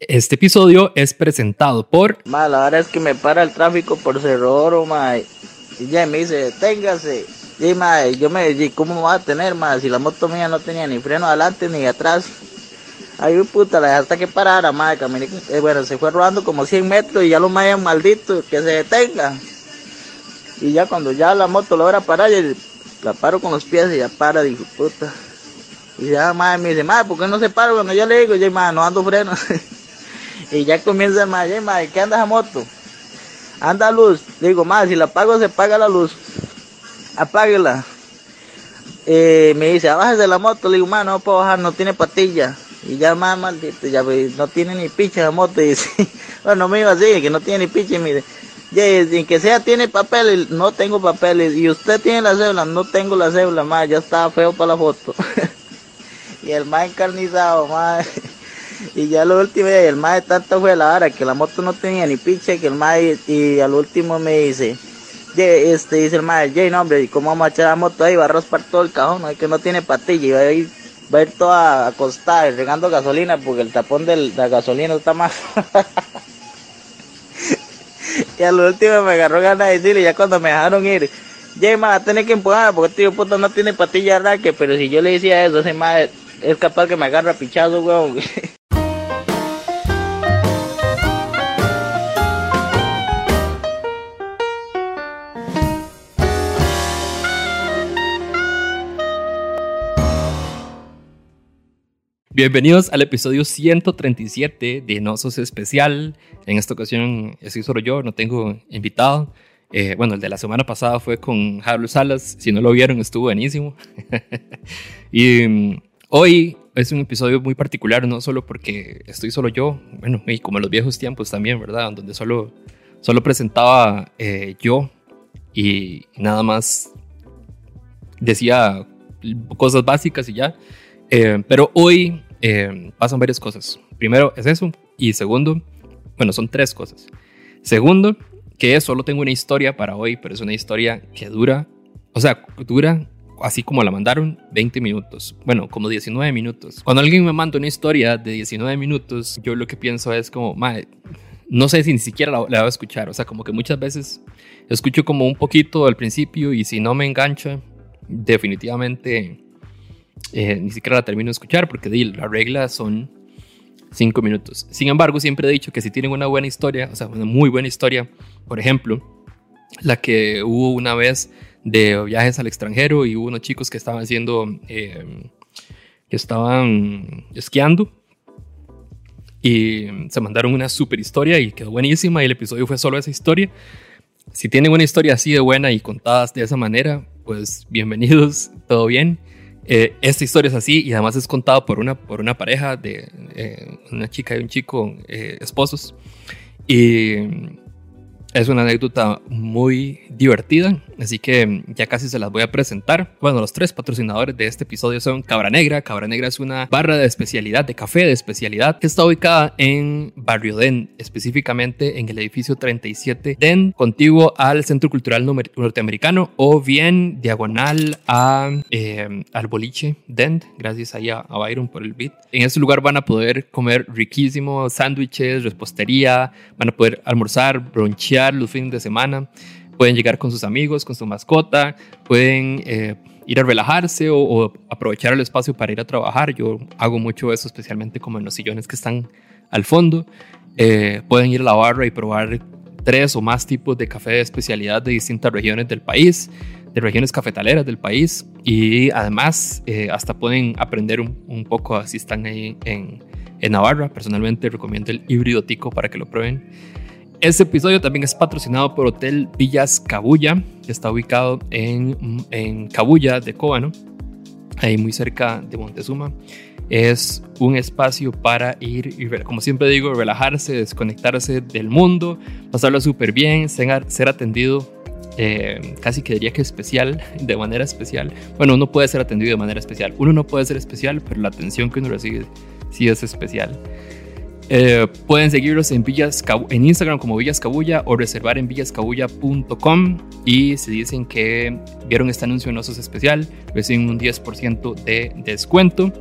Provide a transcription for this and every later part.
Este episodio es presentado por. Ma, la verdad es que me para el tráfico por Cerro Oro, ma. Y ya me dice, deténgase. Y ma, yo me dije, ¿cómo va a tener, ma? Si la moto mía no tenía ni freno adelante ni atrás. Ay, puta, la hasta que parara, ma. Caminé, eh, bueno, se fue rodando como 100 metros y ya lo más maldito, que se detenga. Y ya cuando ya la moto logra parar, y la paro con los pies y ya para, dijo, puta. Y ya, ma, me dice, ma, ¿por qué no se para? Cuando yo le digo, ya, ma, no ando freno. y ya comienza, ma, ya, ma, ¿qué anda esa moto? Anda luz. Digo, ma, si la apago, se apaga la luz. Apáguela. Eh, me dice, bájese la moto. Le digo, ma, no puedo bajar, no tiene patilla. Y ya, ma, maldito, ya, pues, no tiene ni picha la moto. Y dice, bueno, me iba así, que no tiene ni picha. Y me dice, sin que sea tiene papeles, no tengo papeles. Y usted tiene la cédula, no tengo la cédula, ma, ya estaba feo para la foto. y el más encarnizado, ma. Y ya lo último, y el más de tanto fue la hora que la moto no tenía ni pinche, que el más, y, al último me dice, este, dice el más, Jay, no, hombre, ¿y cómo vamos a echar la moto ahí? Va a raspar todo el cajón, ¿no? que no tiene patilla, y va a ir, va a ir toda acostada, regando gasolina, porque el tapón de la gasolina está más. y al último me agarró ganas de decirle, ya cuando me dejaron ir, Jay, más, tener que empujar, porque este tío puto no tiene patilla arranque, pero si yo le decía eso, ese más es capaz que me agarra pichado, weón. Bienvenidos al episodio 137 de Nosos Especial. En esta ocasión estoy solo yo, no tengo invitado. Eh, bueno, el de la semana pasada fue con Javier Salas. Si no lo vieron, estuvo buenísimo. y mm, hoy es un episodio muy particular, no solo porque estoy solo yo, bueno, y como en los viejos tiempos también, ¿verdad? Donde solo, solo presentaba eh, yo y nada más decía cosas básicas y ya. Eh, pero hoy eh, pasan varias cosas. Primero es eso. Y segundo, bueno, son tres cosas. Segundo, que solo tengo una historia para hoy, pero es una historia que dura, o sea, dura así como la mandaron, 20 minutos. Bueno, como 19 minutos. Cuando alguien me manda una historia de 19 minutos, yo lo que pienso es como, madre, no sé si ni siquiera la, la voy a escuchar. O sea, como que muchas veces escucho como un poquito al principio y si no me engancha, definitivamente eh, ni siquiera la termino de escuchar porque la regla son cinco minutos. Sin embargo, siempre he dicho que si tienen una buena historia, o sea, una muy buena historia, por ejemplo, la que hubo una vez de viajes al extranjero y hubo unos chicos que estaban haciendo, eh, que estaban esquiando y se mandaron una super historia y quedó buenísima y el episodio fue solo esa historia. Si tienen una historia así de buena y contadas de esa manera, pues bienvenidos, todo bien. Eh, esta historia es así y además es contado por una, por una pareja de eh, una chica y un chico, eh, esposos. Y es una anécdota muy divertida, así que ya casi se las voy a presentar. Bueno, los tres patrocinadores de este episodio son Cabra Negra. Cabra Negra es una barra de especialidad, de café de especialidad, que está ubicada en Barrio Den, específicamente en el edificio 37 Den, contiguo al Centro Cultural Norteamericano o bien diagonal a, eh, al boliche Den, gracias ahí a, a Byron por el beat. En este lugar van a poder comer riquísimos sándwiches, repostería, van a poder almorzar, bronchear los fines de semana, pueden llegar con sus amigos, con su mascota, pueden eh, ir a relajarse o, aprovechar el espacio para ir a trabajar. Yo hago mucho eso, especialmente como en los sillones que están al fondo. Eh, pueden ir a la barra y probar tres o más tipos de café de especialidad de distintas regiones del país, de regiones cafetaleras del país y además eh, hasta pueden aprender un, un, poco si están ahí en, en Navarra. Personalmente recomiendo el híbrido tico para que lo prueben. Este episodio también es patrocinado por Hotel Villas Cabulla, que está ubicado en, en Cabulla de Cóbano, ahí muy cerca de Montezuma. Es un espacio para ir y, como siempre digo, relajarse, desconectarse del mundo, pasarlo súper bien, ser atendido eh, casi que diría que especial, de manera especial. Bueno, uno puede ser atendido de manera especial. Uno no puede ser especial, pero la atención que uno recibe sí es especial. Eh, pueden seguirlos en, Villas, en Instagram como Villas Cabulla o reservar en villascabulla.com. Y si dicen que vieron este anuncio en Osos Especial, reciben un 10% de descuento.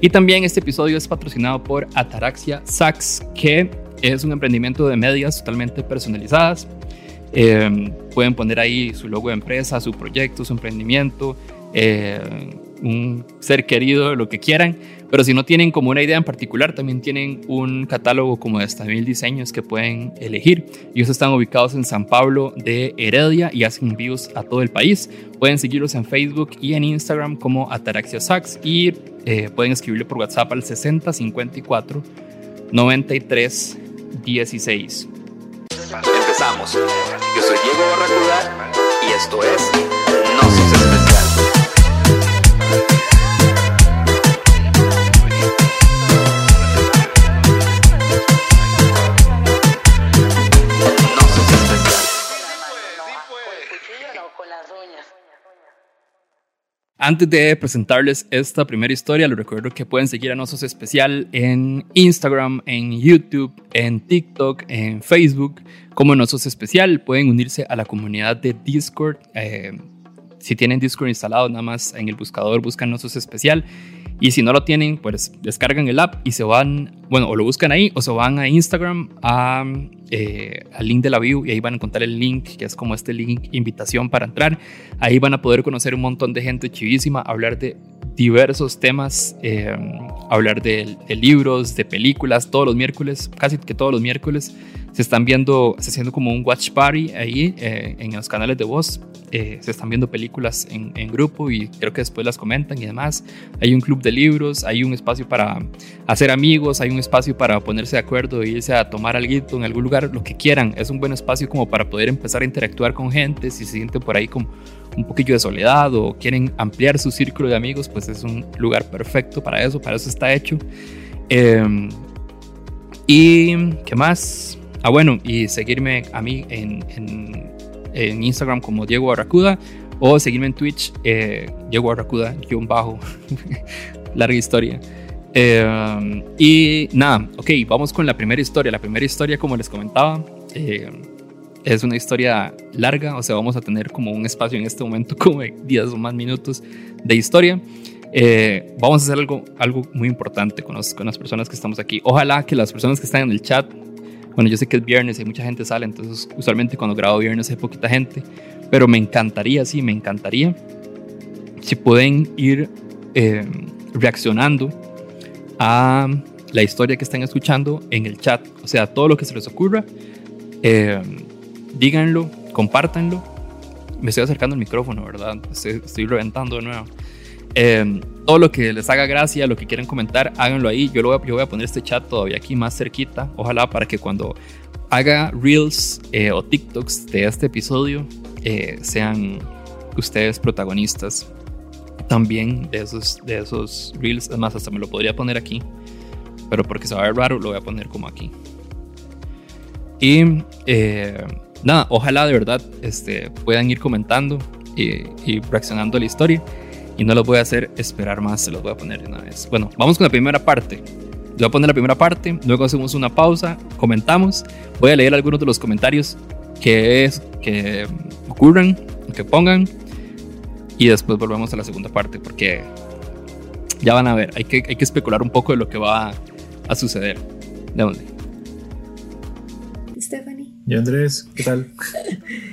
Y también este episodio es patrocinado por Ataraxia Sax, que es un emprendimiento de medias totalmente personalizadas. Eh, pueden poner ahí su logo de empresa, su proyecto, su emprendimiento. Eh, un ser querido, lo que quieran. Pero si no tienen como una idea en particular, también tienen un catálogo como de hasta mil diseños que pueden elegir. Ellos están ubicados en San Pablo de Heredia y hacen envíos a todo el país. Pueden seguirlos en Facebook y en Instagram como Ataraxia Sax y eh, pueden escribirle por WhatsApp al 6054 93 16. Empezamos. Yo soy Diego Barracuda y esto es Antes de presentarles esta primera historia, les recuerdo que pueden seguir a Nosos Especial en Instagram, en YouTube, en TikTok, en Facebook, como Nosos Especial. Pueden unirse a la comunidad de Discord. Eh, si tienen Discord instalado, nada más en el buscador buscan Nosos Especial y si no lo tienen, pues descargan el app y se van, bueno, o lo buscan ahí o se van a Instagram a, eh, al link de la view y ahí van a encontrar el link, que es como este link invitación para entrar. Ahí van a poder conocer un montón de gente chivísima, hablar de diversos temas, eh, hablar de, libros, de películas, todos los miércoles, casi que todos los miércoles se están viendo, se haciendo como un watch party ahí eh, en los canales de voz. Eh, se están viendo películas en, en, grupo y creo que después las comentan y demás. Hay un club de libros, hay un espacio para hacer amigos, hay un espacio para ponerse de acuerdo e irse a tomar algo en algún lugar, lo que quieran. Es un buen espacio como para poder empezar a interactuar con gente si se sienten por ahí como un poquillo de soledad o quieren ampliar su círculo de amigos, pues es un lugar perfecto para eso, para eso está hecho. Em, y qué más? Ah, bueno, y seguirme a mí en, en, en Instagram como Diego Barracuda o seguirme en Twitch, eh, Diego Barracuda, guion bajo, larga historia. Em, y nada, ok, vamos con la primera historia. La primera historia, como les comentaba, eh, es una historia larga, o sea, vamos a tener como un espacio en este momento como de 10 o más minutos de historia. Eh, vamos a hacer algo, algo muy importante con, con las personas que estamos aquí. Ojalá que las personas que están en el chat, bueno, yo sé que es viernes y mucha gente sale, entonces usualmente cuando grabo viernes hay poquita gente, pero me encantaría, sí, me encantaría si pueden ir eh, reaccionando a la historia que están escuchando en el chat, o sea, todo lo que se les ocurra. Eh, díganlo, compártanlo. Me estoy acercando al micrófono, ¿verdad? Estoy, reventando de nuevo. Em, todo lo que les haga gracia, lo que quieran comentar, háganlo ahí. Yo, lo voy, a, voy a poner este chat todavía aquí más cerquita. Ojalá para que cuando haga reels eh, o TikToks de este episodio eh, sean ustedes protagonistas también de esos, de esos reels. Además, hasta me lo podría poner aquí. Pero porque se va a ver raro, lo voy a poner como aquí. Y eh, nada, ojalá de verdad este, puedan ir comentando y, reaccionando a la historia. Y no los voy a hacer esperar más, se los voy a poner de una vez. Bueno, vamos con la primera parte. Voy a poner la primera parte, luego hacemos una pausa, comentamos. Voy a leer algunos de los comentarios que, es, que ocurran, que pongan. Y después volvemos a la segunda parte, porque ya van a ver, hay que, hay que especular un poco de lo que va a suceder. ¿De dónde? Y Andrés, ¿qué tal?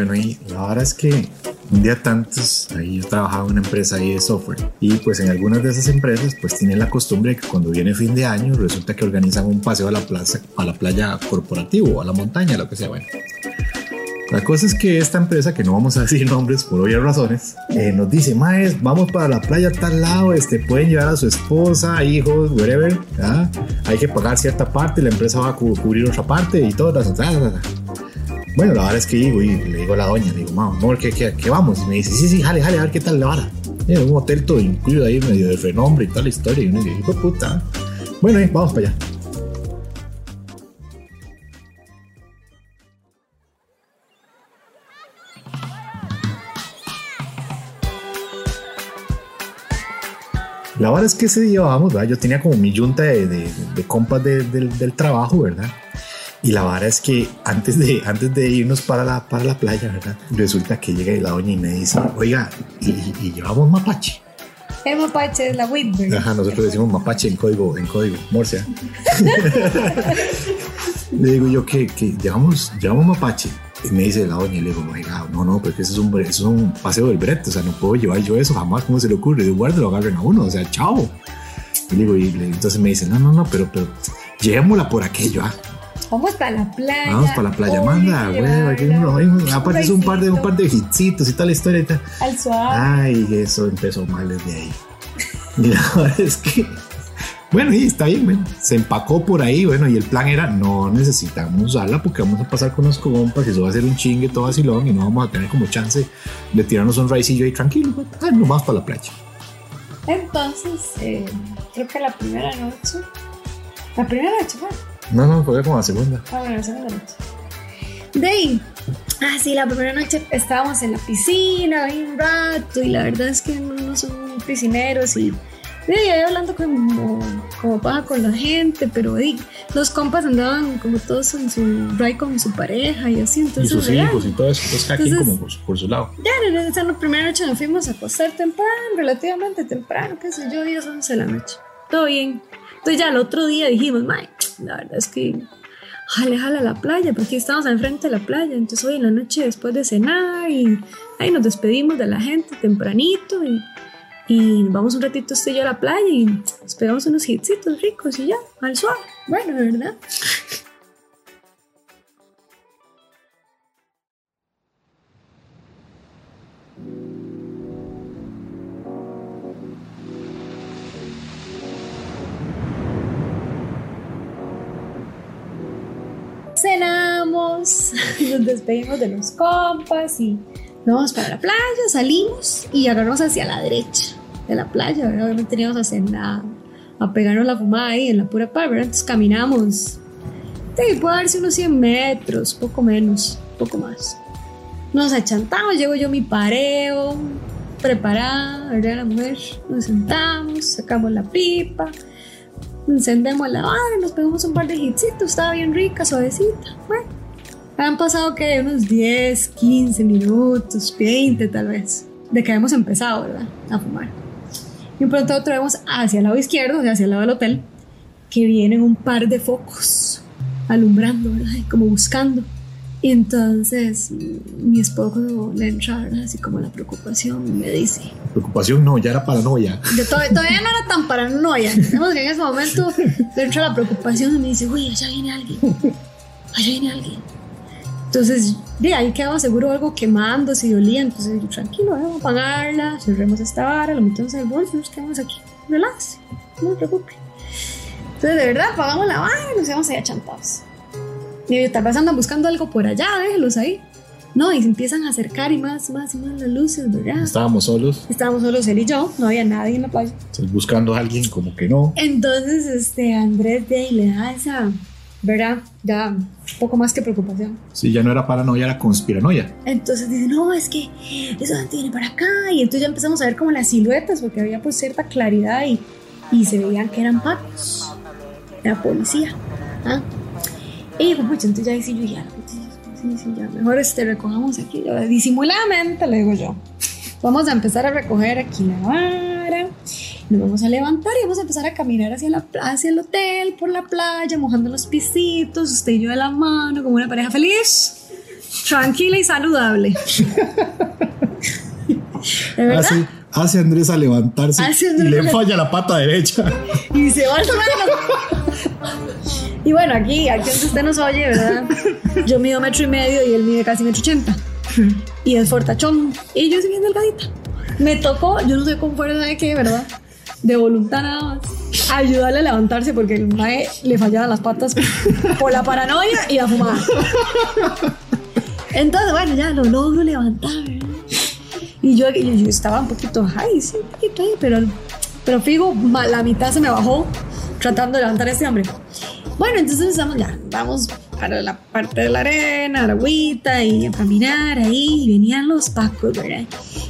Bueno, y la verdad es que un día tantos, ahí yo trabajaba en una empresa ahí de software y pues en algunas de esas empresas pues tienen la costumbre que cuando viene fin de año resulta que organizan un paseo a la plaza, a la playa corporativo, a la montaña, lo que sea, bueno. La cosa es que esta empresa, que no vamos a decir nombres por obvias razones, eh, nos dice, Maes, vamos para la playa a tal lado, este, pueden llevar a su esposa, hijos, whatever, hay que pagar cierta parte, la empresa va a cubrir otra parte y todas las... Bueno, la vara es que llego y le digo a la doña, le digo, mamá, amor, ¿qué, vamos? Y me dice, sí, sí, jale, jale, a ver qué tal la vara. Un hotel todo incluido ahí, medio de renombre y toda la historia. Y uno dice, hijo puta. Bueno, eh, vamos para allá. La vara es que ese día, vamos, yo tenía como mi yunta de, compas del trabajo, ¿verdad? Y la vara es que antes de, antes de irnos para la, para la playa, ¿verdad? Resulta que llega la doña y me dice, oiga, y, y llevamos mapache. El mapache es la Whitberry. Ajá, nosotros decimos mapache en código, en código Morse. le digo yo que, que llevamos, llevamos mapache. Y me dice la doña, y le digo, oiga, no, no, porque eso es un, eso es un paseo del brete, o sea, no puedo llevar yo eso jamás, ¿cómo se le ocurre? De guarda, lo agarren a uno, o sea, chao. Y le digo, y entonces me dice, no, no, no, pero, pero, llevémosla por aquello, ah. Vamos para la playa. Vamos para la playa, manda, güey, aquí aparte es un par de, un par de hitsitos y tal la historia y tal. Al suave. Ay, eso empezó mal desde ahí. Y la verdad es que, bueno, y está bien, bueno, se empacó por ahí, bueno, y el plan era, no necesitamos usarla porque vamos a pasar con los compas, eso va a ser un chingue todo vacilón y no vamos a tener como chance de tirarnos un raicillo ahí tranquilo, pues, ah, nomás para la playa. Entonces, eh, creo que la primera noche. La primera noche fue. No, no, fue como la segunda. Ah, bueno, la segunda noche. De ahí. Ah, sí, la primera noche estábamos en la piscina, un rato, y la verdad es que no, no son piscineros y. De ahí hablando como, como paja con la gente, pero di, los compas andaban como todos en su ride con su pareja y así, Y entonces. sus ¿verdad? hijos y todo eso, pues cada quien Entonces- como por, su- por su lado. Ya, en la primera noche nos fuimos a acostar temprano, relativamente temprano, qué sé yo, 10, 11 de la noche. Todo bien. Entonces ya el otro día dijimos, Mae, la verdad es que jale, jale a la playa, porque estamos al frente de la playa. Entonces hoy en la noche después de cenar y ahí nos despedimos de la gente tempranito y, y vamos un ratito usted y yo a la playa y nos pegamos unos hitsitos ricos y ya, al suave. Bueno, verdad. Nos despedimos de los compas y nos vamos para la playa, salimos y agarramos hacia la derecha de la playa, ¿verdad? Obviamente teníamos a hacer nada, a pegarnos la fumada ahí en la pura par. Entonces caminamos, sí, puede darse unos 100 metros, poco menos, poco más. Nos achantamos, llego yo mi pareo, preparada, ¿verdad? La mujer, nos sentamos, sacamos la pipa, encendemos la vara, nos pegamos un par de hitsitos, estaba bien rica, suavecita. Bueno, han pasado que unos 10, 15 minutos, 20 tal vez, de que hemos empezado, ¿verdad? A fumar. Y pronto otro vemos hacia el lado izquierdo, o sea, hacia el lado del hotel, que vienen un par de focos alumbrando, ¿verdad? Como buscando. Y entonces mi esposo le entra, ¿verdad? Así como la preocupación, y me dice, Preocupación no, ya era paranoia. yo todavía, todavía no era tan paranoia. Digamos que en ese momento le entra la preocupación y me dice, uy, allá viene alguien. Allá viene alguien. Entonces, de ahí quedaba seguro algo quemando, si dolía. Entonces, yo, tranquilo, vamos a apagarla, cerremos esta vara, lo metemos en el bolso y nos quedamos aquí. Relax, no se preocupe. Entonces, de verdad, apagamos la vara y nos quedamos ahí achantados. Y yo, tal vez andan buscando algo por allá, déjenlos ahí. No, y se empiezan a acercar y más, más y más las luces, ¿verdad? Estábamos solos, Estábamos solos él y yo, no había nadie en la playa. entonces, buscando a alguien como que no. Entonces, este, Andrés de ahí le da esa, ¿verdad? Ya poco más que preocupación. Sí, ya no era paranoia, era conspiranoia. Entonces dice, no, es que eso viene para acá. Y entonces ya empezamos a ver como las siluetas, porque había pues cierta claridad y, y se veían que eran pacos. Era policía. ¿ah? Y dijo, pucha, entonces ya sí, yo dije, "Ah, sí, sí, sí, ya, mejor este, recojamos aquí. Disimuladamente le digo yo. Vamos a empezar a recoger aquí la vara. Nos vamos a levantar y vamos a empezar a caminar hacia, la, hacia el hotel, por la playa, mojando los pisitos, usted y yo de la mano, como una pareja feliz, tranquila y saludable. ¿De verdad? Hace, hace a Andrés a levantarse Hace a y Andrés le falla la pata derecha. Y se va al suelo. Y bueno, aquí, aquí donde usted nos oye, ¿verdad? Yo mido metro y medio y él mide casi metro ochenta. Y es fortachón. Y yo soy bien delgadita. Me tocó, yo no sé con fuerza de qué, ¿verdad? De voluntad nada más. Ayudarle a levantarse porque el mae le fallaban las patas por la paranoia y la fumada. Entonces, bueno, ya lo logro levantar. Y yo, estaba un poquito, ay, sí, un poquito ahí, pero, pero fijo, la mitad se me bajó tratando de levantar a este hombre. Bueno, entonces estamos ya, vamos para la parte de la arena, la agüita y a caminar ahí. Y venían los pacos, ¿verdad?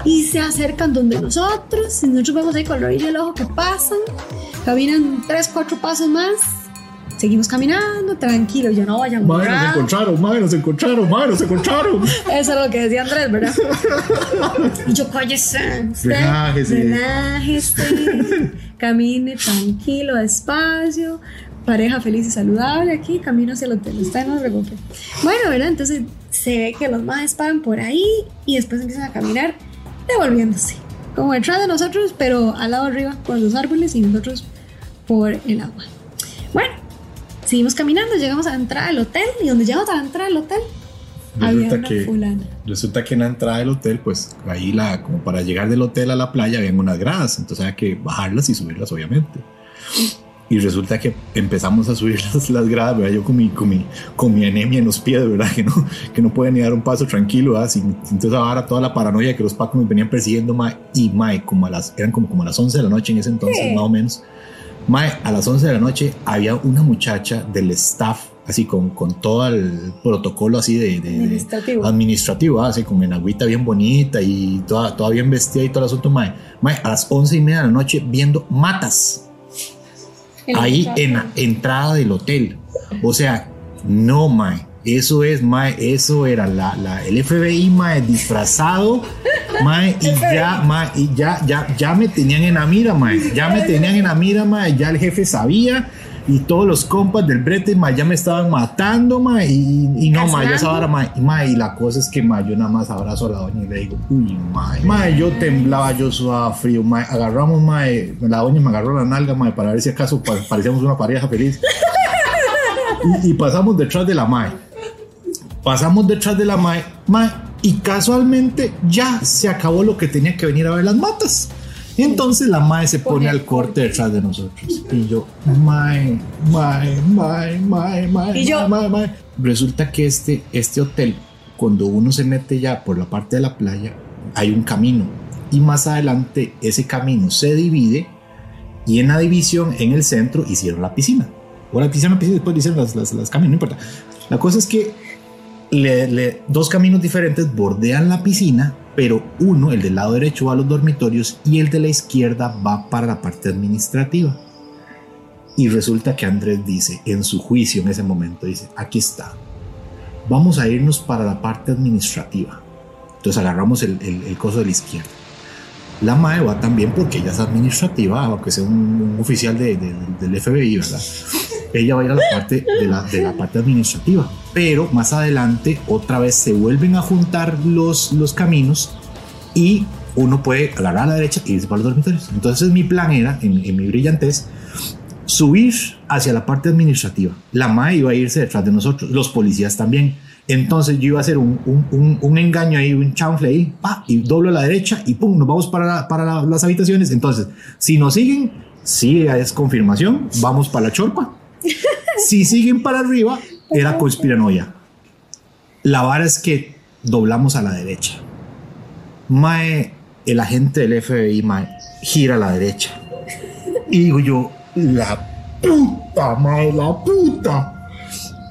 Y se acercan donde nosotros. Y nosotros vemos ahí con el rabillo del ojo que pasan. Caminan tres, cuatro pasos más. Seguimos caminando, tranquilo. Yo no vayan Madre, nos encontraron, madre, nos encontraron, madre, nos encontraron. Eso es lo que decía Andrés, ¿verdad? y yo, cállese. Relájese. Relájese. Camine tranquilo, despacio. Pareja feliz y saludable aquí. Camino hacia el hotel. Usted no se preocupe. Bueno, ¿verdad? Entonces se ve que los más paran por ahí y después empiezan a caminar devolviéndose. Como detrás de nosotros, pero al lado arriba con los árboles y nosotros por el agua. Bueno, seguimos caminando, llegamos a la entrada del hotel y donde llegamos a la entrada del hotel Resulta que, fulana. resulta que en la entrada del hotel, pues ahí la, como para llegar del hotel a la playa habían unas gradas, entonces había que bajarlas y subirlas, obviamente. Y resulta que empezamos a subir las, las gradas, ¿verdad? Yo con mi, con, mi, con mi anemia en los pies, ¿verdad? Que no, que no podía ni dar un paso tranquilo, ¿verdad? Sin, sin entonces ahora toda la paranoia que los pacos nos venían persiguiendo, mae, y mae, como a las, eran como, como a las 11 de la noche en ese entonces, Sí. más o menos. Mae, a las 11 de la noche había una muchacha del staff, así con, con todo el protocolo así de, de- de- Administrativo. administrativo, así con en agüita bien bonita y toda, toda bien vestida y todo el asunto, mae. Mae, a las 11 y media de la noche viendo matas ahí en la entrada del hotel. O sea, no, mae. Eso es, mae. Eso era la, la- el FBI, mae, disfrazado, mae. Y ya, mae, y ya, ya, ya me tenían en la mira, mae. Ya me tenían en la mira, mae. Ya el jefe sabía. Y todos los compas del brete, mae, ya me estaban matando, mae. Y, y no, yo esa hora, mae. Y, la cosa es que, mae, yo nada más abrazo a la doña y le digo, uy, mae. Mae, yo temblaba, yo sudaba frío, mae. Agarramos, mae. La doña me agarró la nalga, mae, para ver si acaso pa- parecíamos una pareja feliz. Y, y pasamos detrás de la mae. Pasamos detrás de la mae, mae, y casualmente ya se acabó lo que tenía que venir a ver las matas. Entonces la mae se pone al corte detrás de nosotros. Y yo, mae, mae, mae, mae, mae, Y yo- mae, mae, mae. Resulta que este, este hotel, cuando uno se mete ya por la parte de la playa, hay un camino. Y más adelante ese camino se divide y en la división, en el centro, hicieron la piscina. O la piscina, la piscina, después hicieron las, las, las caminos, no importa. La cosa es que le- dos caminos diferentes bordean la piscina, pero uno, el del lado derecho, va a los dormitorios y el de la izquierda va para la parte administrativa. Y resulta que Andrés dice, en su juicio en ese momento, dice, aquí está, vamos a irnos para la parte administrativa. Entonces agarramos el, el, el coso de la izquierda. La MAE va también porque ella es administrativa, aunque sea un, un oficial de- de- del FBI, ¿verdad? Ella va a ir a la parte de la, de la parte administrativa. Pero más adelante, otra vez se vuelven a juntar los, los caminos y uno puede agarrar a la derecha y irse para los dormitorios. Entonces, mi plan era, en, en mi brillantez, subir hacia la parte administrativa. La MAE iba a irse detrás de nosotros, los policías también. Entonces yo iba a hacer un, un, un, un engaño ahí, un chanfle ahí, pa, y doblo a la derecha y pum, nos vamos para, la- para la- las habitaciones. Entonces, si nos siguen, sí es confirmación, vamos para la chorpa. Si siguen para arriba, era conspiranoia. La vara es que doblamos a la derecha. Mae, el agente del FBI, Mae, gira a la derecha. Y digo yo, la puta, mae, la puta.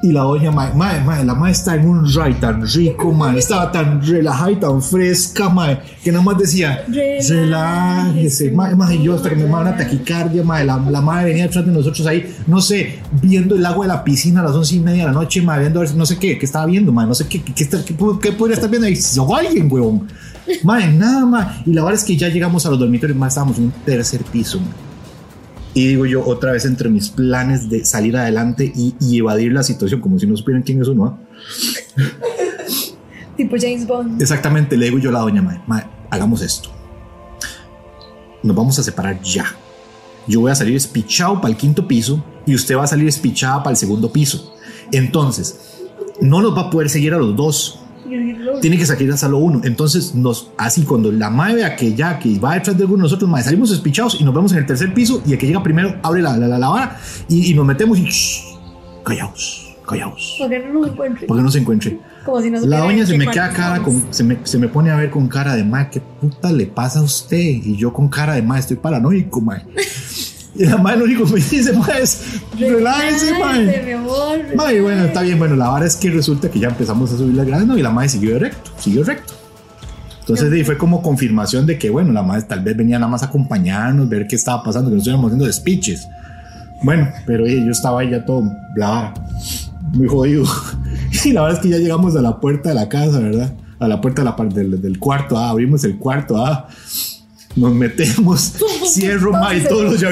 Y la doña, mae, mae, mae, la mae está en un ride tan rico, mae, estaba tan relajada y tan fresca, mae, que nada más decía, Relájese. mae, mae, y yo hasta que me manda una taquicardia, mae, la, la mae venía detrás de nosotros ahí, no sé, viendo el agua de la piscina a las once y media de la noche, mae, viendo a ver si- no sé qué, qué estaba viendo, mae, no sé qué, qué, qué, podría estar viendo ahí, o alguien, huevón. Mae, nada más. Y la verdad es que ya llegamos a los dormitorios, más estábamos en un tercer piso. mae. Y digo yo, otra vez entre mis planes de salir adelante y, y evadir la situación, como si no supieran quién es uno. ¿ah? Tipo James Bond. Exactamente, le digo yo a la doña Mae, Mae, hagamos esto. Nos vamos a separar ya. Yo voy a salir espichado para el quinto piso y usted va a salir espichada para el segundo piso. Entonces, no nos va a poder seguir a los dos. Tiene que salir a solo uno. Entonces, nos, así cuando la madre vea que ya que va detrás de alguno de nosotros, mae, salimos espichados y nos vemos en el tercer piso y el que llega primero abre la, la, la, la vara y, y nos metemos y shh, callaos, callaos. Porque no nos encuentre. Porque no se encuentre. Como si no La doña se me queda cara con, se me, se me pone a ver con cara de ma, ¿qué puta le pasa a usted? Y yo con cara de ma, estoy paranoico, ma. Y la madre lo único que me dice, mae, es mae. Relájese, amor. Mae, bueno, está bien, bueno, la vara es que resulta que ya empezamos a subir la grada, ¿no? Y la madre siguió recto, siguió recto. Entonces ahí fue como confirmación de que, bueno, la madre tal vez venía nada más a acompañarnos, ver qué estaba pasando, que no estuviéramos haciendo speeches. Bueno, pero eh, yo estaba ahí ya todo, la vara, muy jodido. Y la verdad es que ya llegamos a la puerta de la casa, ¿verdad? A la puerta de la del, del cuarto, ah, abrimos el cuarto, ah. Nos metemos, cierro, y todos los.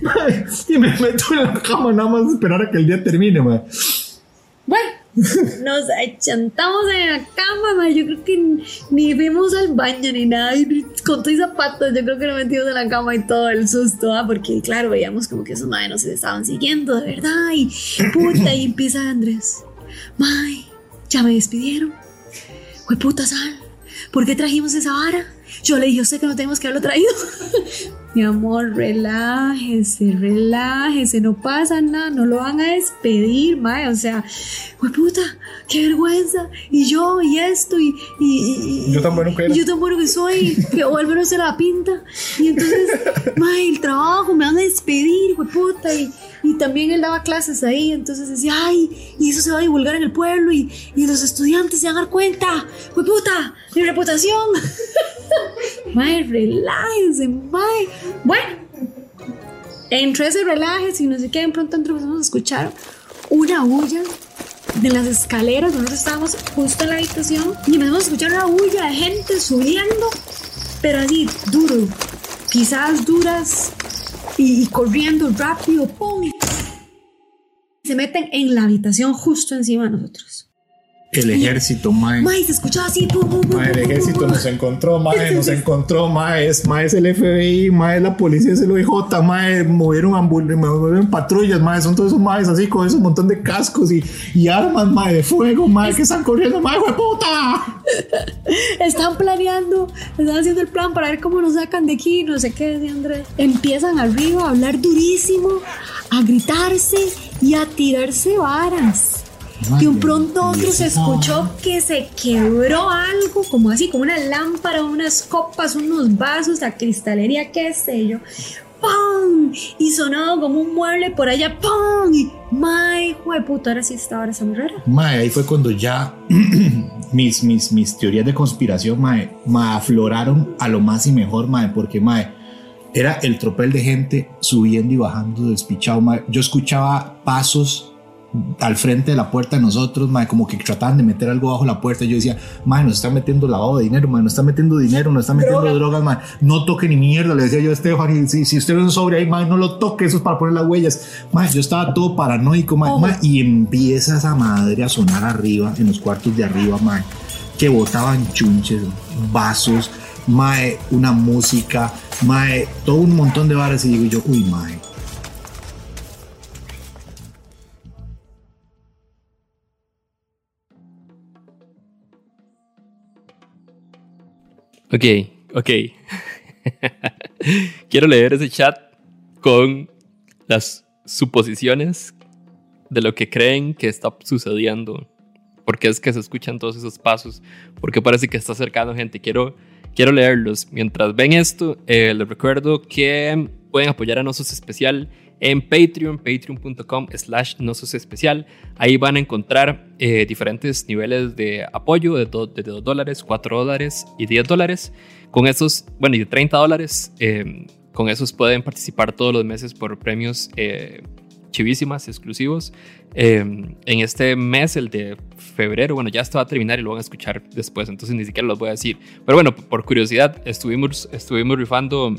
Mae, Y me meto en la cama nada más a esperar a que el día termine, mae. Bueno, nos achantamos en la cama, ma. Yo creo que ni fuimos al baño ni nada. y Con tus zapatos, yo creo que nos metimos en la cama y todo el susto, ¿ah? porque claro, veíamos como que esos madres nos estaban siguiendo, de verdad. Y puta, y empieza Andrés. May, ya me despidieron. Fue puta sal. ¿Por qué trajimos esa vara? Yo le dije usted que no tenemos que haberlo traído. Mi amor, relájese, relájese, no pasa nada, no lo van a despedir, mae. O sea, güey puta, qué vergüenza. Y yo, y esto, y. y- y- Yo tan bueno que era. y Yo tan bueno que soy, que o al menos se la pinta. Y entonces, mae, el trabajo, me van a despedir, güey puta. Y, y también él daba clases ahí, entonces decía, ay, y eso se va a divulgar en el pueblo, y, y los estudiantes se van a dar cuenta, güey puta, mi reputación. Mae, relájense, mae. Bueno, entre ese relájese y no sé qué, de pronto empezamos a escuchar una bulla de las escaleras. Nosotros estábamos justo en la habitación y empezamos a escuchar una bulla de gente subiendo, pero así, duro. Quizás duras y, corriendo rápido, ¡pum! se meten en la habitación justo encima de nosotros. El ejército, mae. Mae, se escuchaba así, pum, pum, Mae, el ejército nos encontró, mae, nos encontró, mae, es, mae, es el FBI, mae, es la policía, es el OIJ, mae, movieron, movieron patrullas, mae, son todos esos maes así, con esos montón de cascos y, y armas, mae, de fuego, mae, que están corriendo, mae, ¡hue puta! Están planeando, están haciendo el plan para ver cómo nos sacan de aquí, no sé qué, decía Andrés. Empiezan arriba a hablar durísimo, a gritarse y a tirarse varas. De un pronto otro se escuchó que se quebró algo, como así, como una lámpara, unas copas, unos vasos, la cristalería, qué sé yo. ¡Pum! Y sonaba como un mueble por allá, ¡pum! Y, ¡may, puta! Ahora sí está, ahora está muy rara. Mae, ahí fue cuando ya mis, mis, mis teorías de conspiración, mae, mae, afloraron a lo más y mejor, mae, porque, mae, era el tropel de gente subiendo y bajando despichado, mae. Yo escuchaba pasos al frente de la puerta de nosotros, mae, como que trataban de meter algo bajo la puerta. Yo decía, mae, nos están metiendo lavado de dinero, mae, nos están metiendo dinero, nos están metiendo drogas, mae. No toque ni mierda, le decía yo a Estefan, si, si usted ve un sobre ahí, mae, no lo toque, eso es para poner las huellas. Mae, yo estaba todo paranoico, mae, mae, y empieza esa madre a sonar arriba, en los cuartos de arriba, mae, que botaban chunches, vasos, mae, una música, mae, todo un montón de varas, y digo yo, uy, mae. Ok, ok. Quiero leer ese chat con las suposiciones de lo que creen que está sucediendo. Porque es que se escuchan todos esos pasos. Porque parece que está acercando gente. Quiero, quiero leerlos. Mientras ven esto, eh, les recuerdo que pueden apoyar a Nosos Especial en Patreon, patreon.com slash Especial. Ahí van a encontrar eh, diferentes niveles de apoyo de, do- de 2 dólares, 4 dólares y 10 dólares. Con esos, bueno, y de 30 dólares, eh, con esos pueden participar todos los meses por premios eh, chivísimas, exclusivos. En este mes, el de febrero, bueno, ya esto va a terminar y lo van a escuchar después, entonces ni siquiera los voy a decir. Pero bueno, por curiosidad, estuvimos, estuvimos rifando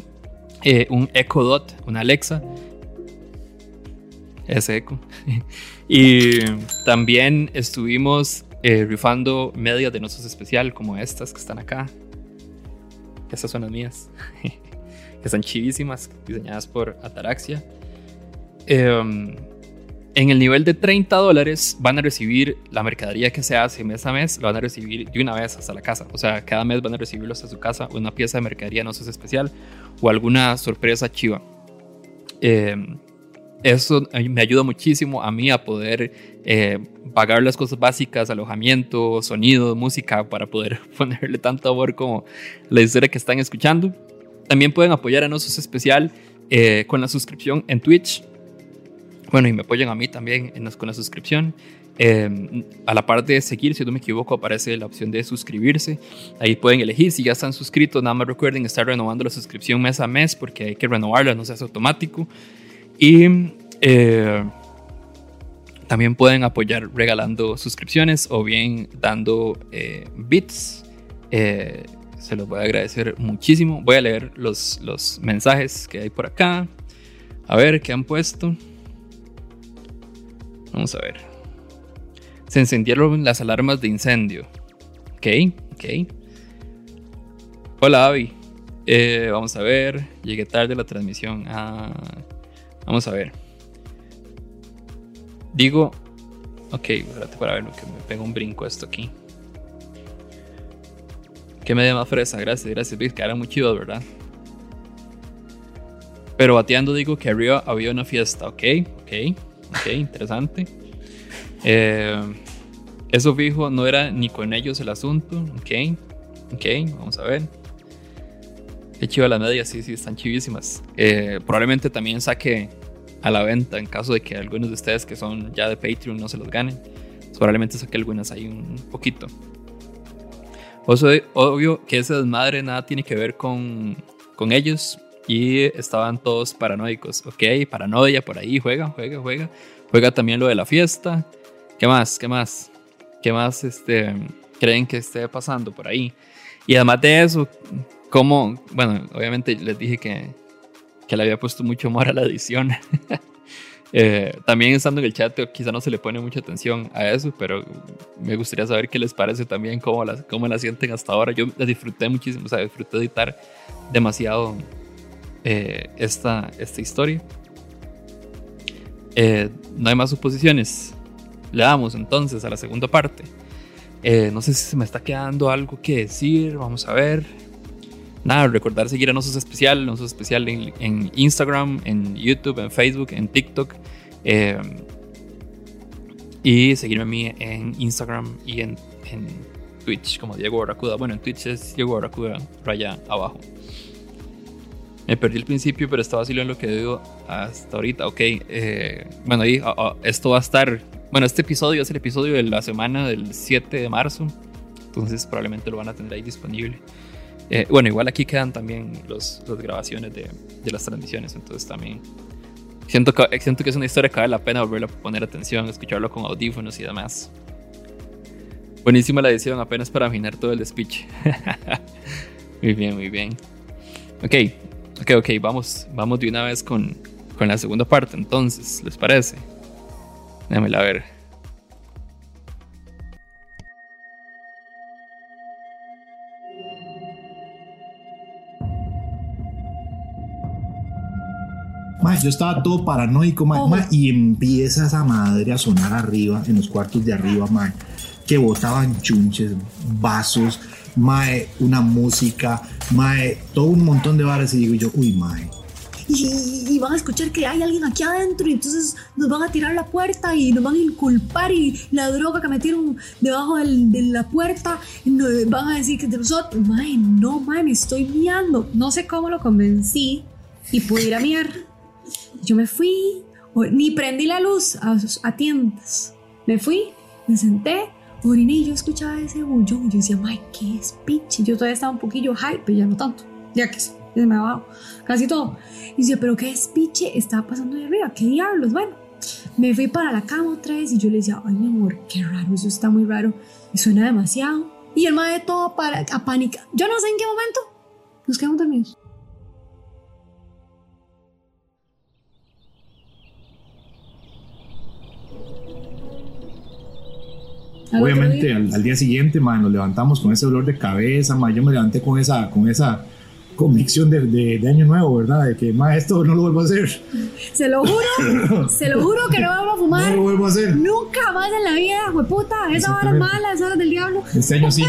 un Echo Dot, una Alexa. Ese eco. y también estuvimos eh, rifando medias de Nosos Especial, como estas que están acá. Estas son las mías. que están chivísimas, diseñadas por Ataraxia. Em, en el nivel de 30 dólares van a recibir la mercadería que se hace mes a mes, lo van a recibir de una vez hasta la casa. O sea, cada mes van a recibirlo hasta su casa, una pieza de mercadería no es especial o alguna sorpresa chiva. Em, eso mí me ayuda muchísimo a mí a poder eh, pagar las cosas básicas, alojamiento, sonido, música, para poder ponerle tanto amor como la historia que están escuchando. también pueden apoyar a Nosos Especial eh, con la suscripción en Twitch. Bueno, y me apoyan a mí también en, con la suscripción. Eh, a la parte de seguir, si no me equivoco, aparece la opción de suscribirse. Ahí pueden elegir si ya están suscritos. Nada más recuerden estar renovando la suscripción mes a mes porque hay que renovarla, no se hace automático. Y eh, también pueden apoyar regalando suscripciones o bien dando eh, bits. se los voy a agradecer muchísimo. Voy a leer los, los mensajes que hay por acá. A ver qué han puesto. Vamos a ver. Se encendieron las alarmas de incendio. Ok, ok. Hola, Avi. Eh, vamos a ver. Llegué tarde a la transmisión. Ah, vamos a ver. Digo. Ok, espérate para ver lo que me pega un brinco esto aquí. Que me dé más fresa. Gracias, gracias. Que era muy chido, ¿verdad? Pero bateando digo que arriba había una fiesta. Ok, ok, ok, interesante. Eh, eso fijo, no era ni con ellos el asunto. Ok, ok, vamos a ver. Qué chido la media, sí, sí, están chivísimas. Eh, probablemente también saque a la venta en caso de que algunos de ustedes que son ya de Patreon no se los ganen. Probablemente saque algunas ahí un poquito. obvio que ese desmadre nada tiene que ver con, con ellos y estaban todos paranoicos. Ok, paranoia por ahí, juega, juega, juega. Juega también lo de la fiesta. ¿Qué más? ¿Qué más? ¿Qué más este, creen que esté pasando por ahí? Y además de eso, ¿cómo? Bueno, obviamente les dije que, que le había puesto mucho amor a la edición. Eh, también estando en el chat, quizá no se le pone mucha atención a eso, pero me gustaría saber qué les parece también, cómo la, cómo la sienten hasta ahora. Yo la disfruté muchísimo, o sea, disfruté editar demasiado eh, esta, esta historia. Eh, no hay más suposiciones. Le damos entonces a la segunda parte. Eh, no sé si se me está quedando algo que decir. Vamos a ver. Nada, recordar seguir a Nosos Especial, Nosos Especial en, Instagram, en YouTube, en Facebook, en TikTok. Eh, y seguirme a mí en Instagram y en, Twitch como Diego Barracuda. Bueno, en Twitch es Diego Barracuda, raya abajo. Me perdí el principio, pero estaba así en lo que digo hasta ahorita. Ok, eh, bueno, ahí ah, ah, esto va a estar bueno, este episodio es el episodio de la semana del 7 de marzo, entonces probablemente lo van a tener ahí disponible. Eh, bueno, igual aquí quedan también las grabaciones de, de, las transmisiones, entonces también siento que, siento que es una historia que vale la pena volver a poner atención, escucharlo con audífonos y demás. Buenísima la edición, apenas para afinar todo el speech. muy bien, muy bien. Ok, ok, ok, vamos, vamos de una vez con, con la segunda parte, entonces, ¿les parece? Déjamela ver. Yo estaba todo paranoico, y empieza esa madre a sonar arriba, en los cuartos de arriba, que botaban chunches, vasos, una música, todo un montón de bares y digo yo, uy, mae, y, van a escuchar que hay alguien aquí adentro y entonces nos van a tirar la puerta y nos van a inculpar y la droga que metieron debajo de la puerta van a decir que de nosotros, mae, no, mae, me estoy miando. No sé cómo lo convencí y pude ir a miar. Yo me fui, ni prendí la luz a, tiendas. Me fui, me senté, oriné y yo escuchaba ese bullón yo decía, mae, qué es pinche. Yo todavía estaba un poquillo hype, ya no tanto, ya que se me ha casi todo. Y decía, pero qué despiche estaba pasando de arriba, qué diablos. Bueno, me fui para la cama otra vez y yo le decía, ay mi amor, qué raro, eso está muy raro y suena demasiado. Y el madre todo para, a pánica. Yo no sé en qué momento nos quedamos dormidos. Obviamente al, día siguiente, man, nos levantamos con ese dolor de cabeza, man, yo me levanté con esa, con esa convicción de, de, año nuevo, ¿verdad? De que, más esto no lo vuelvo a hacer. Se lo juro, se lo juro que no vuelvo a fumar. No lo vuelvo a hacer. Nunca más en la vida, hueputa. Esa hora es mala, esa hora del diablo. Este año sí.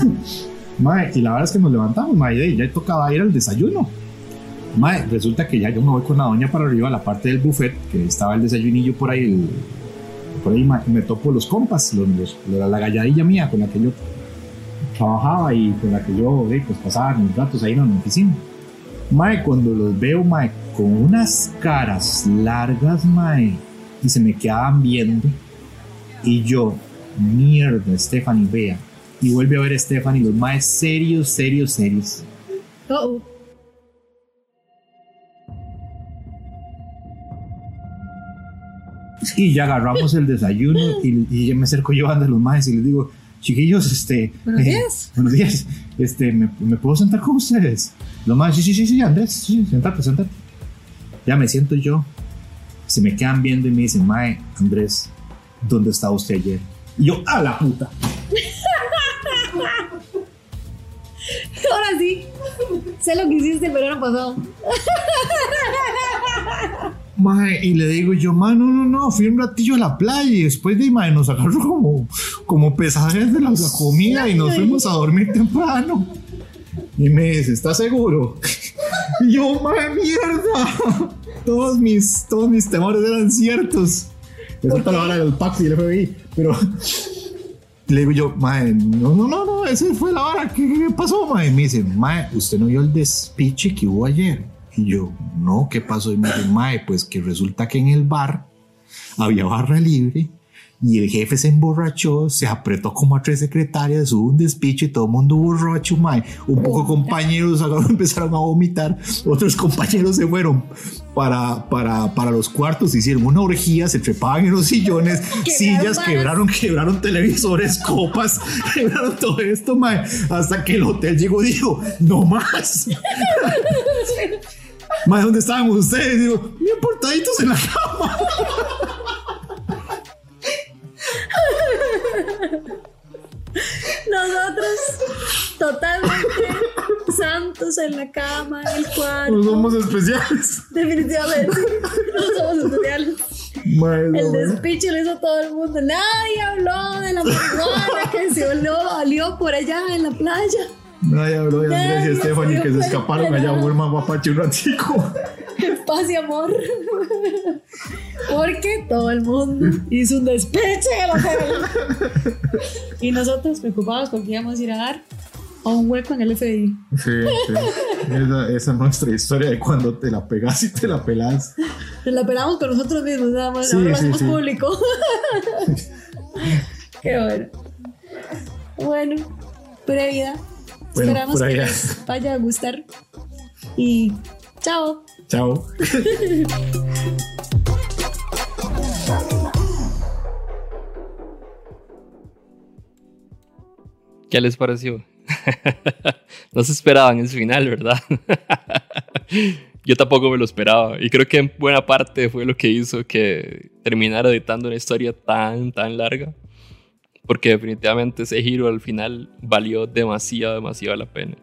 mae, y la verdad es que nos levantamos, mae, y ya tocaba ir al desayuno. Mae, resulta que ya yo me voy con la doña para arriba a la parte del buffet, que estaba el desayunillo por ahí, por ahí me topo los compas, los, la galladilla mía con la que yo trabajaba y con la que yo pues, pasaba mis ratos ahí en la oficina. Mae, cuando los veo, mae, con unas caras largas, mae, y se me quedaban viendo, y yo, mierda, Stephanie, vea. Y vuelve a ver a Stephanie, los maes serios, serios, serios. Uh-oh. Y ya agarramos el desayuno y, y me acerco yo a los maes y les digo, chiquillos, este... Buenos eh, días. buenos días. Este, ¿me, me puedo sentar con ustedes? Los maes, sí, sí, sí, sí, Andrés, sí, sentate, sentate. Ya me siento yo. Se me quedan viendo y me dicen, mae, Andrés, ¿dónde estaba usted ayer? Y yo, a la puta. Ahora sí. Sé lo que hiciste el verano pasado. Mae, y le digo yo, mae, no, no, no, fui un ratillo a la playa y después de mae, nos agarró como, como pesajes de la comida y nos fuimos a dormir temprano. Y me dice, ¿estás seguro? Y yo, mae, mierda. Todos mis, todos mis temores eran ciertos. Eso está la hora del PAC y el FBI. Pero le digo yo, mae, no, no, no, no, ese fue la hora. ¿Qué, qué pasó, mae? Y me dice, mae, ¿usted no vio el despiche que hubo ayer? Y yo, no, ¿qué pasó? Y me dice, mae, pues que resulta que en el bar había barra libre y el jefe se emborrachó, se apretó como a tres secretarias, hubo un despiche y todo el mundo borracho, mae. Un poco compañeros agarraron- empezaron a vomitar, otros compañeros se fueron para, para, para los cuartos, hicieron una orgía, se trepaban en los sillones, sillas, quebraron, quebraron televisores, copas, quebraron todo esto, mae. Hasta que el hotel llegó y dijo, no más. Mae, ¿dónde estábamos ustedes? Digo, bien portaditos en la cama. Nosotros totalmente santos en la cama, en el cuarto. No somos especiales. Definitivamente. No somos especiales. El despiche lo hizo todo el mundo. Nadie habló de la marihuana que se olió, olió por allá en la playa. Nadie habló de Andrés y Stephanie que se escaparon allá a Burma Guapache un ratico. Paz y amor. Porque todo el mundo hizo un despeche el hotel. Y nosotros preocupados porque íbamos a ir a dar a un hueco en el FBI. Sí, sí. Esa, esa es nuestra historia de cuando te la pegas y te la pelas. Nos la pelamos con nosotros mismos, nada más. Sí, Ahora lo sí, hacemos sí. público. Qué bueno. Bueno, pura vida. Bueno, Esperamos que les vaya a gustar. Y chao. Chao. ¿Qué les pareció? no se esperaban ese final, ¿verdad? Yo tampoco me lo esperaba. Y creo que en buena parte fue lo que hizo que terminara editando una historia tan, tan larga. Porque definitivamente ese giro al final valió demasiado, demasiado la pena.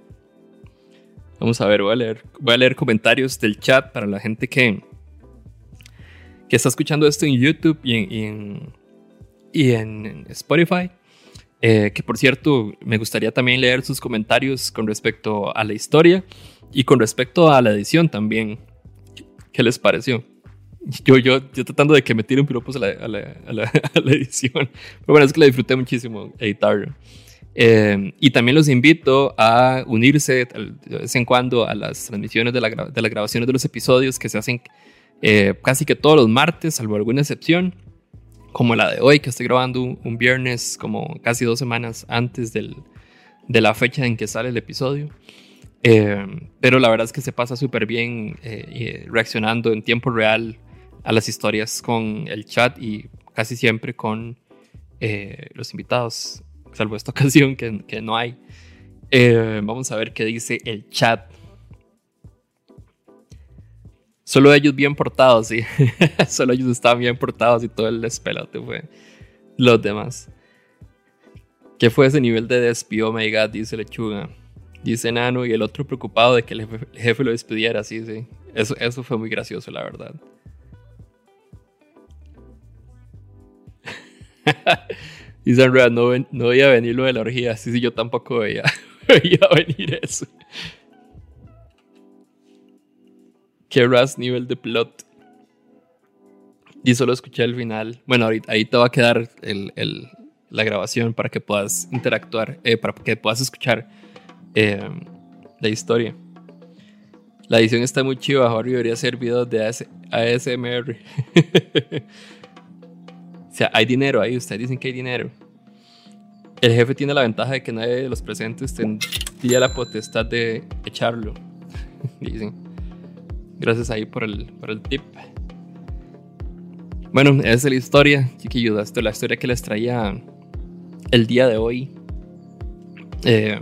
Vamos a ver, voy a leer, voy a leer comentarios del chat para la gente que, que está escuchando esto en YouTube y en, y en, Spotify. Eh, que por cierto, me gustaría también leer sus comentarios con respecto a la historia y con respecto a la edición también. ¿Qué les pareció? Yo, yo, yo tratando de que me tiren piropos a la, a la- a la- a la edición. Pero bueno, es que la disfruté muchísimo editarlo. Eh, y también los invito a unirse de vez en cuando a las transmisiones de, de las grabaciones de los episodios que se hacen eh, casi que todos los martes, salvo alguna excepción como la de hoy, que estoy grabando un, un viernes como casi dos semanas antes del- de la fecha en que sale el episodio. Eh, pero la verdad es que se pasa súper bien eh, eh, reaccionando en tiempo real a las historias con el chat y casi siempre con eh, los invitados, salvo esta ocasión que, que no hay. Eh, vamos a ver qué dice el chat. Solo ellos bien portados, sí. Solo ellos estaban bien portados y todo el despelote fue los demás. ¿Qué fue ese nivel de despido, my God? Dice Lechuga. Dice Nano y el otro preocupado de que el jefe, el jefe lo despidiera, sí, sí. Eso, eso fue muy gracioso, la verdad. Dice Andrea, no, ven- no veía venir lo de la orgía. Sí, sí, yo tampoco veía, veía venir eso. Qué ras nivel de plot. Y solo escuché el final. Bueno, ahorita ahí te va a quedar el- el- la grabación para que puedas interactuar, eh, para que puedas escuchar eh, la historia. La edición está muy chiva. Ahora debería hacer videos de AS ASMR. sea, hay dinero ahí. Ustedes dicen que hay dinero. El jefe tiene la ventaja de que nadie de los presentes tendría la potestad de echarlo. Dicen. Gracias ahí por el, por el tip. Bueno, esa es la historia, chiquillos. Esto es la historia que les traía el día de hoy. Eh,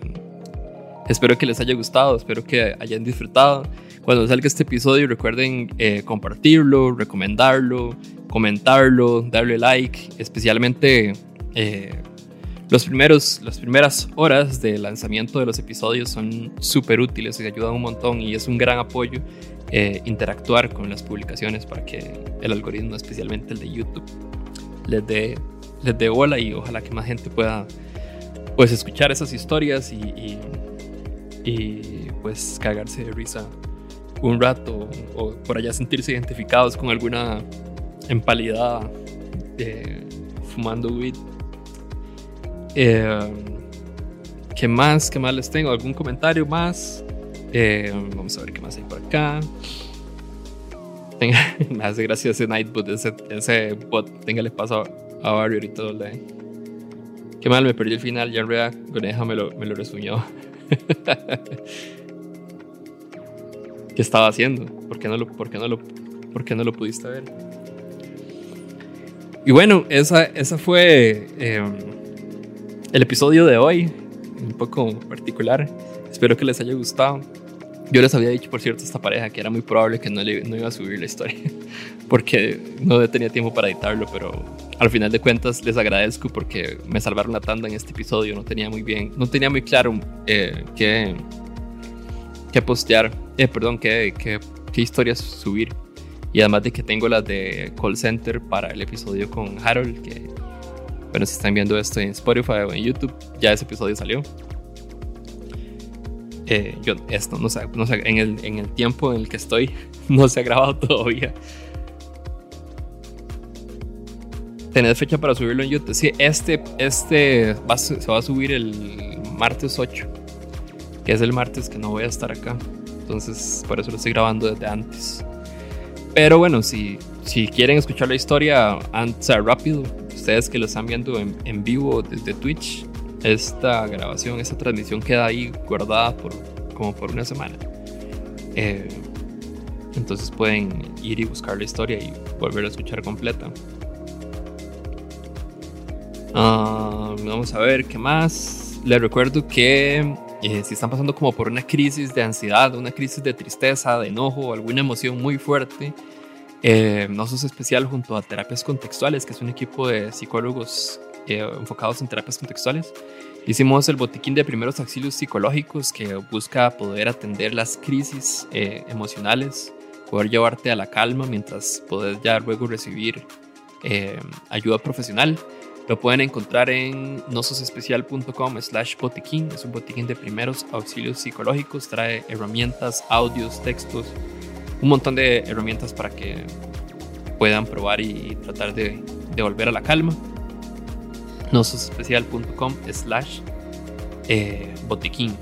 espero que les haya gustado, espero que hayan disfrutado. Cuando salga este episodio, recuerden eh, compartirlo, recomendarlo, comentarlo, darle like, especialmente eh, los primeros, las primeras horas de lanzamiento de los episodios son súper útiles y ayudan un montón y es un gran apoyo eh, interactuar con las publicaciones para que el algoritmo, especialmente el de YouTube, les dé, les dé bola y ojalá que más gente pueda pues escuchar esas historias y, y, pues cagarse de risa un rato o por allá sentirse identificados con alguna empalidad eh, fumando weed eh, ¿Qué más? ¿Qué más les tengo? ¿Algún comentario más? Eh, vamos a ver qué más hay por acá. me hace gracia ese Nightbot, ese, ese bot. Téngale paso a, Barrio ahorita. ¿dónde? Qué mal, me perdí el final. Ya en realidad me lo, me lo resumió. ¿Qué estaba haciendo? ¿Por qué no lo, por qué no lo, por qué no lo pudiste ver? Y bueno, esa, esa fue. Eh, el episodio de hoy, un poco particular. Espero que les haya gustado. Yo les había dicho, por cierto, a esta pareja que era muy probable que no, le, no iba a subir la historia, porque no tenía tiempo para editarlo, pero al final de cuentas les agradezco porque me salvaron la tanda en este episodio. No tenía muy bien, no tenía muy claro eh, qué, qué postear, eh, perdón, qué historias subir. Y además de que tengo las de call center para el episodio con Harold, que bueno, si están viendo esto en Spotify o en YouTube, ya ese episodio salió. Eh, yo, esto, no sé, no sé en, el, en el tiempo en el que estoy, no se ha grabado todavía. ¿Tenés fecha para subirlo en YouTube? Sí, este, este se va a subir el martes 8, que es el martes que no voy a estar acá. Entonces, por eso lo estoy grabando desde antes. Pero bueno, si, si quieren escuchar la historia antes, rápido, ustedes que lo están viendo en, vivo desde Twitch, esta grabación, esta transmisión queda ahí guardada por, como por una semana. Eh, entonces pueden ir y buscar la historia y volver a escuchar completa. Ah, vamos a ver qué más. Les recuerdo que eh, si están pasando como por una crisis de ansiedad, una crisis de tristeza, de enojo, alguna emoción muy fuerte, eh, Nosos Especial junto a Terapias Contextuales, que es un equipo de psicólogos eh, enfocados en terapias contextuales. Hicimos el botiquín de primeros auxilios psicológicos que busca poder atender las crisis eh, emocionales, poder llevarte a la calma mientras poder ya luego recibir eh, ayuda profesional. Lo pueden encontrar en nososespecial.com slash botiquín. Es un botiquín de primeros auxilios psicológicos. Trae herramientas, audios, textos, un montón de herramientas para que puedan probar y tratar de, volver a la calma. nososespecial.com slash eh, botiquín.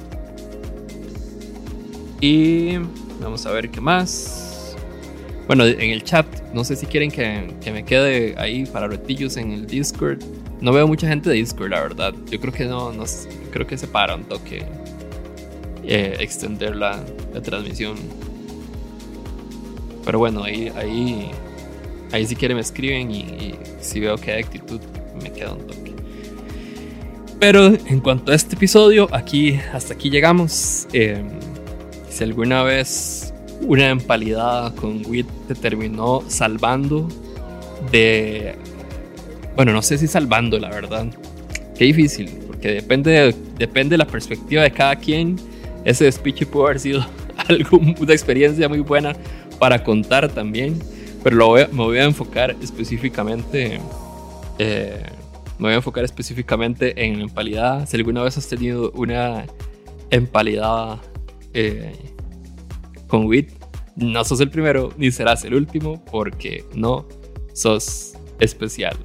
Y vamos a ver qué más. Bueno, en el chat, no sé si quieren que, me quede ahí para retillos en el Discord. No veo mucha gente de Discord, la verdad. Yo creo que no, no creo que se para un toque eh, extender la, la transmisión pero bueno, ahí, ahí, ahí si quieren me escriben y, si veo que hay actitud, me queda un toque. Pero en cuanto a este episodio, aquí hasta aquí llegamos. Em, si alguna vez una empalidad con WIT te terminó salvando de... Bueno, no sé si salvando, la verdad. Qué difícil, porque depende de, depende de la perspectiva de cada quien. Ese despiche puede haber sido algo, una experiencia muy buena para contar también, pero lo me voy a enfocar específicamente, eh, me voy a enfocar específicamente en empalidad. Si alguna vez has tenido una empalidad eh, con WIT, no sos el primero ni serás el último porque no sos especial.